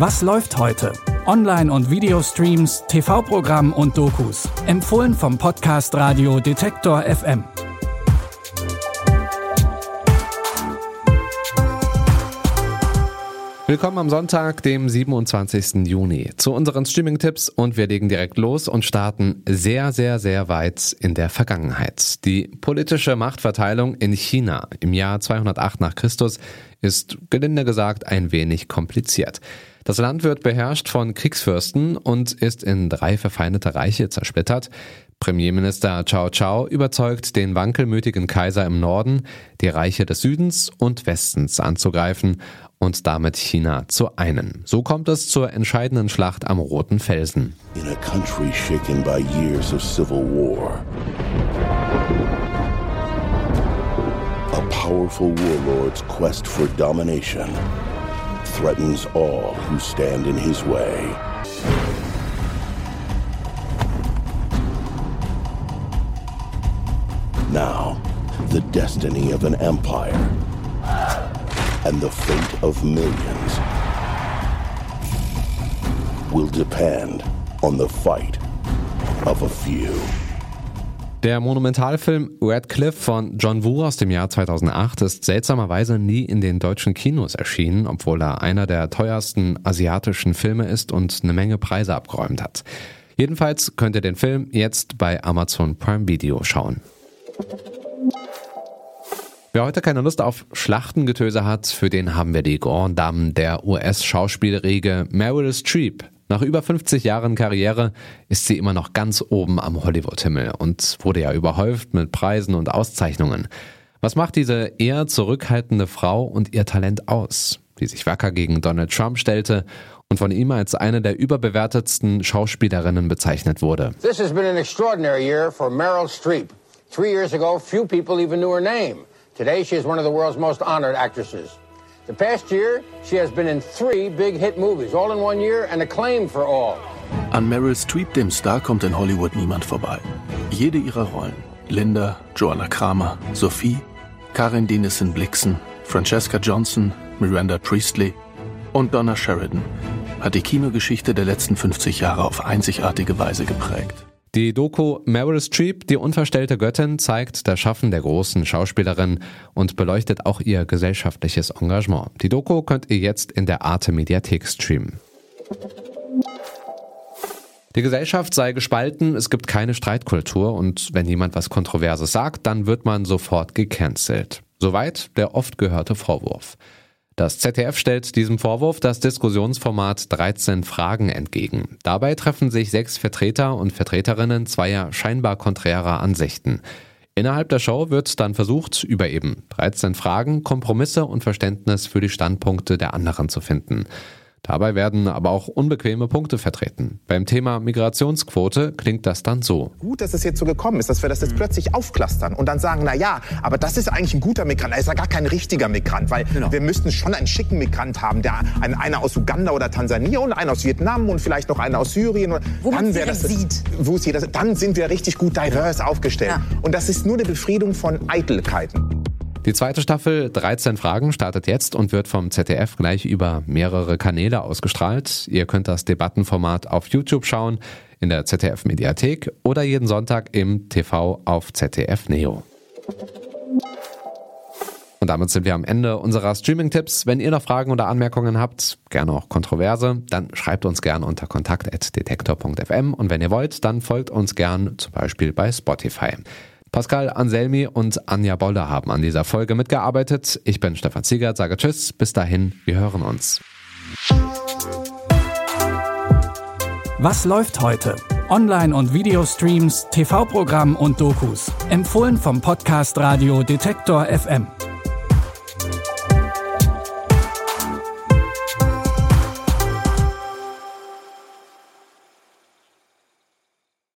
Was läuft heute? Online- und Videostreams, TV-Programm und Dokus. Empfohlen vom Podcast Radio Detektor FM. Willkommen am Sonntag, dem 27. Juni, zu unseren Streaming-Tipps und wir legen direkt los und starten sehr, sehr, sehr weit in der Vergangenheit. Die politische Machtverteilung in China im Jahr 208 nach Christus ist gelinde gesagt ein wenig kompliziert. Das Land wird beherrscht von Kriegsfürsten und ist in drei verfeindete Reiche zersplittert. Premierminister Cao Cao überzeugt den wankelmütigen Kaiser im Norden, die Reiche des Südens und Westens anzugreifen und damit China zu einen. So kommt es zur entscheidenden Schlacht am Roten Felsen. In a country shaken by years of civil war. A powerful warlord's quest for domination threatens all who stand in his way. Now, the destiny of an empire and the fate of millions will depend on the fight of a few. Der Monumentalfilm Red Cliff von John Woo aus dem Jahr 2008 ist seltsamerweise nie in den deutschen Kinos erschienen, obwohl er einer der teuersten asiatischen Filme ist und eine Menge Preise abgeräumt hat. Jedenfalls könnt ihr den Film jetzt bei Amazon Prime Video schauen. Wer heute keine Lust auf Schlachtengetöse hat, für den haben wir die Grand Dame der US-Schauspielriege Meryl Streep. Nach über 50 Jahren Karriere ist sie immer noch ganz oben am Hollywood-Himmel und wurde ja überhäuft mit Preisen und Auszeichnungen. Was macht diese eher zurückhaltende Frau und ihr Talent aus, die sich wacker gegen Donald Trump stellte und von ihm als eine der überbewertetsten Schauspielerinnen bezeichnet wurde? This has been an extraordinary year for Meryl Streep. Three years ago, few people even knew her name. Today, she is one of the world's most honored actresses. The past year, she has been in three big hit movies, all in one year, and acclaimed for all. An Meryl Streep, dem Star, kommt in Hollywood niemand vorbei. Jede ihrer Rollen, Linda, Joanna Kramer, Sophie, Karin Dinesen Blixen, Francesca Johnson, Miranda Priestley und Donna Sheridan, hat die Kinogeschichte der letzten 50 Jahre auf einzigartige Weise geprägt. Die Doku Meryl Streep, die unverstellte Göttin, zeigt das Schaffen der großen Schauspielerin und beleuchtet auch ihr gesellschaftliches Engagement. Die Doku könnt ihr jetzt in der Arte Mediathek streamen. Die Gesellschaft sei gespalten, es gibt keine Streitkultur und wenn jemand was Kontroverses sagt, dann wird man sofort gecancelt. Soweit der oft gehörte Vorwurf. Das ZDF stellt diesem Vorwurf das Diskussionsformat 13 Fragen entgegen. Dabei treffen sich sechs Vertreter und Vertreterinnen zweier scheinbar konträrer Ansichten. Innerhalb der Show wird dann versucht, über eben 13 Fragen Kompromisse und Verständnis für die Standpunkte der anderen zu finden. Dabei werden aber auch unbequeme Punkte vertreten. Beim Thema Migrationsquote klingt das dann so. Gut, dass es jetzt so gekommen ist, dass wir das jetzt mhm. plötzlich aufklustern und dann sagen, na ja, aber das ist eigentlich ein guter Migrant, er ist ja gar kein richtiger Migrant, weil genau. wir müssten schon einen schicken Migrant haben, der einen, einer aus Uganda oder Tansania und einen aus Vietnam und vielleicht noch einen aus Syrien. Wo dann man das, sieht. Wo es jeder, dann sind wir richtig gut divers aufgestellt. Ja. Und das ist nur eine Befriedung von Eitelkeiten. Die zweite Staffel 13 Fragen startet jetzt und wird vom ZDF gleich über mehrere Kanäle ausgestrahlt. Ihr könnt das Debattenformat auf YouTube schauen, in der ZDF Mediathek oder jeden Sonntag im TV auf ZDF Neo. Und damit sind wir am Ende unserer Streaming-Tipps. Wenn ihr noch Fragen oder Anmerkungen habt, gerne auch kontroverse, dann schreibt uns gerne unter kontakt.detektor.fm und wenn ihr wollt, dann folgt uns gern zum Beispiel bei Spotify. Pascal Anselmi und Anja Boller haben an dieser Folge mitgearbeitet. Ich bin Stefan Ziegert, sage Tschüss, bis dahin, wir hören uns. Was läuft heute? Online- und Videostreams, TV-Programm und Dokus. Empfohlen vom Podcast Radio Detektor FM.